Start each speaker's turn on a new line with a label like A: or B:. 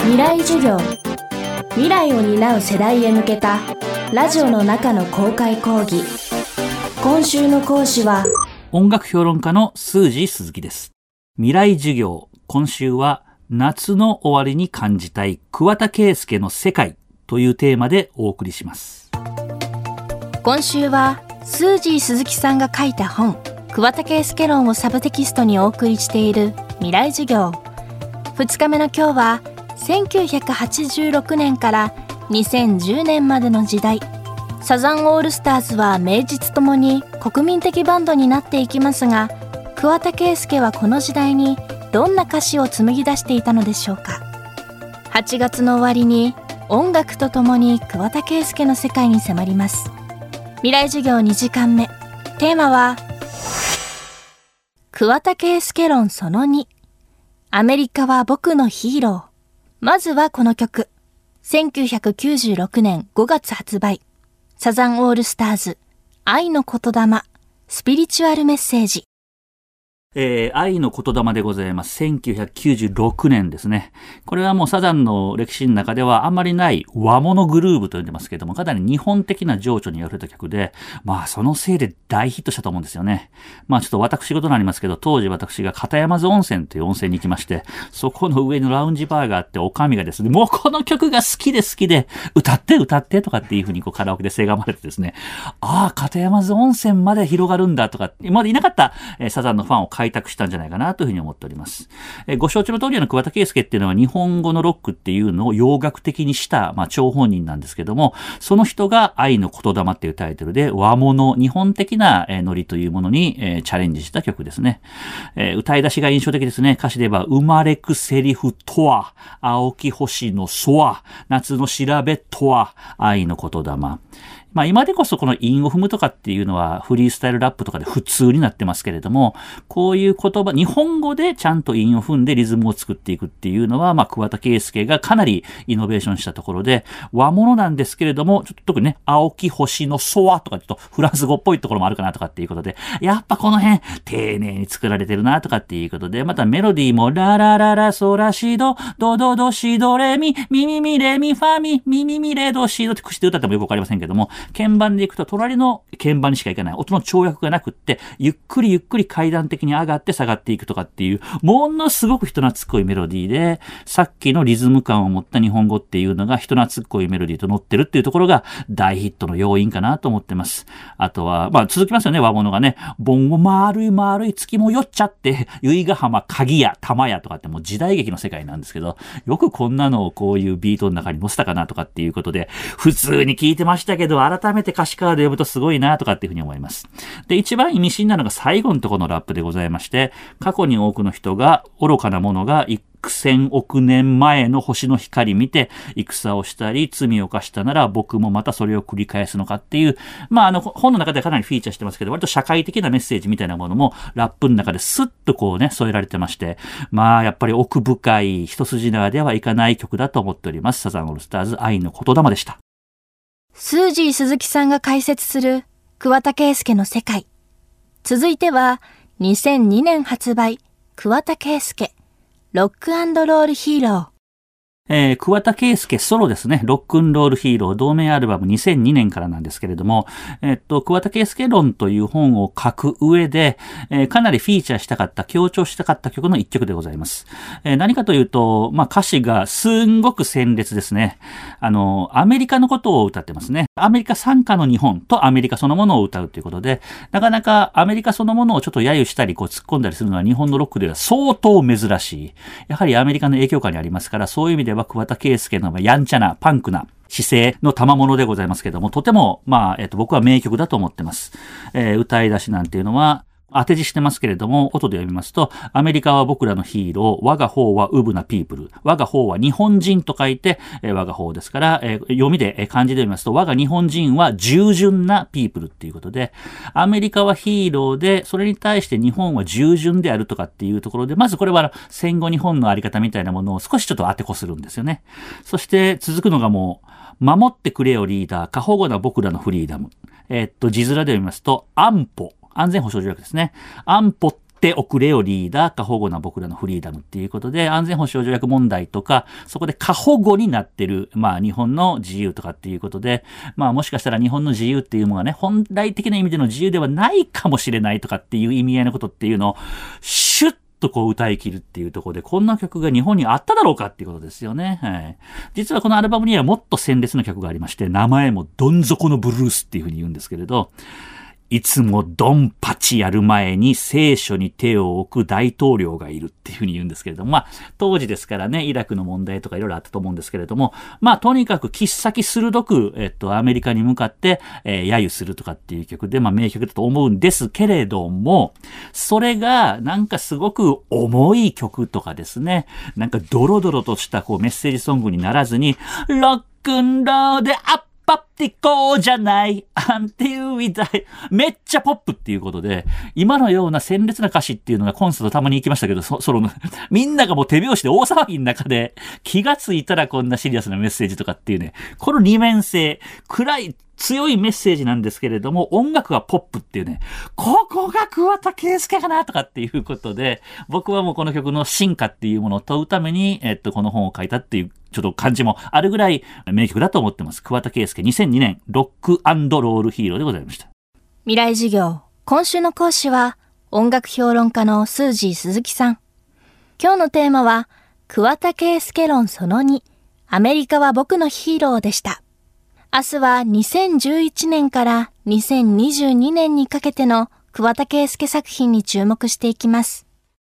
A: 未来授業。未来を担う世代へ向けたラジオの中の公開講義。今週の講師は
B: 音楽評論家のスー鈴木です。未来授業今週は夏の終わりに感じたい桑田佳祐の世界というテーマでお送りします。
A: 今週はスージー鈴木さんが書いた本桑田佳祐論をサブテキストにお送りしている未来授業。2日目の今日は1986年から2010年までの時代サザンオールスターズは名実ともに国民的バンドになっていきますが桑田佳祐はこの時代にどんな歌詞を紡ぎ出していたのでしょうか。8月の終わりに音楽とともに桑田佳祐の世界に迫ります。未来授業2時間目。テーマは桑田佳祐論その2アメリカは僕のヒーロー。まずはこの曲。1996年5月発売。サザンオールスターズ。愛の言霊。スピリチュアルメッセージ。
B: えー、愛の言霊でございます。1996年ですね。これはもうサザンの歴史の中ではあんまりない和物グルーブと呼んでますけども、かなり日本的な情緒に溢れた曲で、まあそのせいで大ヒットしたと思うんですよね。まあちょっと私事になりますけど、当時私が片山津温泉という温泉に行きまして、そこの上のラウンジバーがあって、おかみがですね、もうこの曲が好きで好きで、歌って歌ってとかっていうふうにこうカラオケでせがまれてですね、ああ、片山津温泉まで広がるんだとか、今までいなかった、えー、サザンのファンを開拓したんじゃないかなというふうに思っております。えご承知の通りの桑田佳祐っていうのは日本語のロックっていうのを洋楽的にした、まあ、張本人なんですけども、その人が愛の言霊っていうタイトルで和物、日本的な、えノリというものに、えチャレンジした曲ですね。え歌い出しが印象的ですね。歌詞では、生まれくセリフとは、青き星の空、は、夏の調べとは、愛の言霊。まあ今でこそこの韻を踏むとかっていうのはフリースタイルラップとかで普通になってますけれども、こういう言葉、日本語でちゃんと韻を踏んでリズムを作っていくっていうのは、まあ桑田佳祐がかなりイノベーションしたところで、和物なんですけれども、ちょっと特にね、青き星のソワとかちょっとフランス語っぽいところもあるかなとかっていうことで、やっぱこの辺丁寧に作られてるなとかっていうことで、またメロディーもララララソラシド、ドドドシドレミ、ミミミレミファミ、ミミミレドシドって口で歌ってもよくわかりませんけども、鍵盤で行くと隣の鍵盤にしか行かない音の跳躍がなくって、ゆっくりゆっくり階段的に上がって下がっていくとかっていう、ものすごく人懐っこいメロディーで、さっきのリズム感を持った日本語っていうのが人懐っこいメロディーと乗ってるっていうところが大ヒットの要因かなと思ってます。あとは、まあ続きますよね、和物がね。盆を丸い丸い月も酔っちゃって、由比ヶ浜、鍵屋、玉屋とかってもう時代劇の世界なんですけど、よくこんなのをこういうビートの中に載せたかなとかっていうことで、普通に聞いてましたけど、改めて歌詞カード読むとすごいなとかっていうふうに思います。で、一番意味深なのが最後のところのラップでございまして、過去に多くの人が愚かなものが幾千億年前の星の光見て戦をしたり罪を犯したなら僕もまたそれを繰り返すのかっていう、まああの本の中でかなりフィーチャーしてますけど、割と社会的なメッセージみたいなものもラップの中でスッとこうね、添えられてまして、まあやっぱり奥深い一筋縄ではいかない曲だと思っております。サザンオールスターズ愛の言霊でした。スージー鈴木さんが解説する桑田佳祐の世界。続いては2002年発売桑田佳祐ロックロールヒーロー。えー、桑田佳祐ソロですね。ロックンロールヒーロー同名アルバム2002年からなんですけれども、え、っと、桑田佳祐論という本を書く上で、えー、かなりフィーチャーしたかった、強調したかった曲の一曲でございます。えー、何かというと、まあ、歌詞がすんごく鮮烈ですね。あの、アメリカのことを歌ってますね。アメリカ参加の日本とアメリカそのものを歌うということで、なかなかアメリカそのものをちょっと揶揄したり、こう突っ込んだりするのは日本のロックでは相当珍しい。やはりアメリカの影響下にありますから、そういう意味ではは桑田佳祐のやんちゃな、パンクな、姿勢の賜物でございますけども、とても、まあ、えっと、僕は名曲だと思ってます。えー、歌い出しなんていうのは、当て字してますけれども、音で読みますと、アメリカは僕らのヒーロー、我が方はウブなピープル、我が方は日本人と書いて、えー、我が方ですから、えー、読みで、えー、漢字で読みますと、我が日本人は従順なピープルっていうことで、アメリカはヒーローで、それに対して日本は従順であるとかっていうところで、まずこれは戦後日本のあり方みたいなものを少しちょっと当てこするんですよね。そして続くのがもう、守ってくれよリーダー、過保護な僕らのフリーダム。えー、っと、字面で読みますと、安保。安全保障条約ですね。安保っておくれよリーダー、過保護な僕らのフリーダムっていうことで、安全保障条約問題とか、そこで過保護になってる、まあ日本の自由とかっていうことで、まあもしかしたら日本の自由っていうものがね、本来的な意味での自由ではないかもしれないとかっていう意味合いのことっていうのを、シュッとこう歌い切るっていうところで、こんな曲が日本にあっただろうかっていうことですよね。はい。実はこのアルバムにはもっと鮮烈な曲がありまして、名前もどん底のブルースっていうふうに言うんですけれど、いつもドンパチやる前に聖書に手を置く大統領がいるっていうふうに言うんですけれども、まあ、当時ですからね、イラクの問題とかいろいろあったと思うんですけれども、まあ、とにかく切っ先鋭く、えっと、アメリカに向かって、えー、揶揄するとかっていう曲で、まあ、名曲だと思うんですけれども、それが、なんかすごく重い曲とかですね、なんかドロドロとしたこうメッセージソングにならずに、ロックンローでアッパってこうじゃない。アンティウィダイ。めっちゃポップっていうことで、今のような鮮烈な歌詞っていうのがコンサートたまに行きましたけど、そ、その、みんながもう手拍子で大騒ぎの中で、気がついたらこんなシリアスなメッセージとかっていうね、この二面性、暗い強いメッセージなんですけれども、音楽はポップっていうね、ここが桑田佳祐かなとかっていうことで、僕はもうこの曲の進化っていうものを問うために、えっと、この本を書いたっていうちょっと感じもあるぐらい名曲だと思ってます。桑田佳祐2002年ロックロールヒーローでございました。
A: 未来授業。今週の講師は音楽評論家のスージー鈴木さん。今日のテーマは桑田佳祐論その2。アメリカは僕のヒーローでした。明日は2011年から2022年にかけての桑田佳祐作品に注目していきます。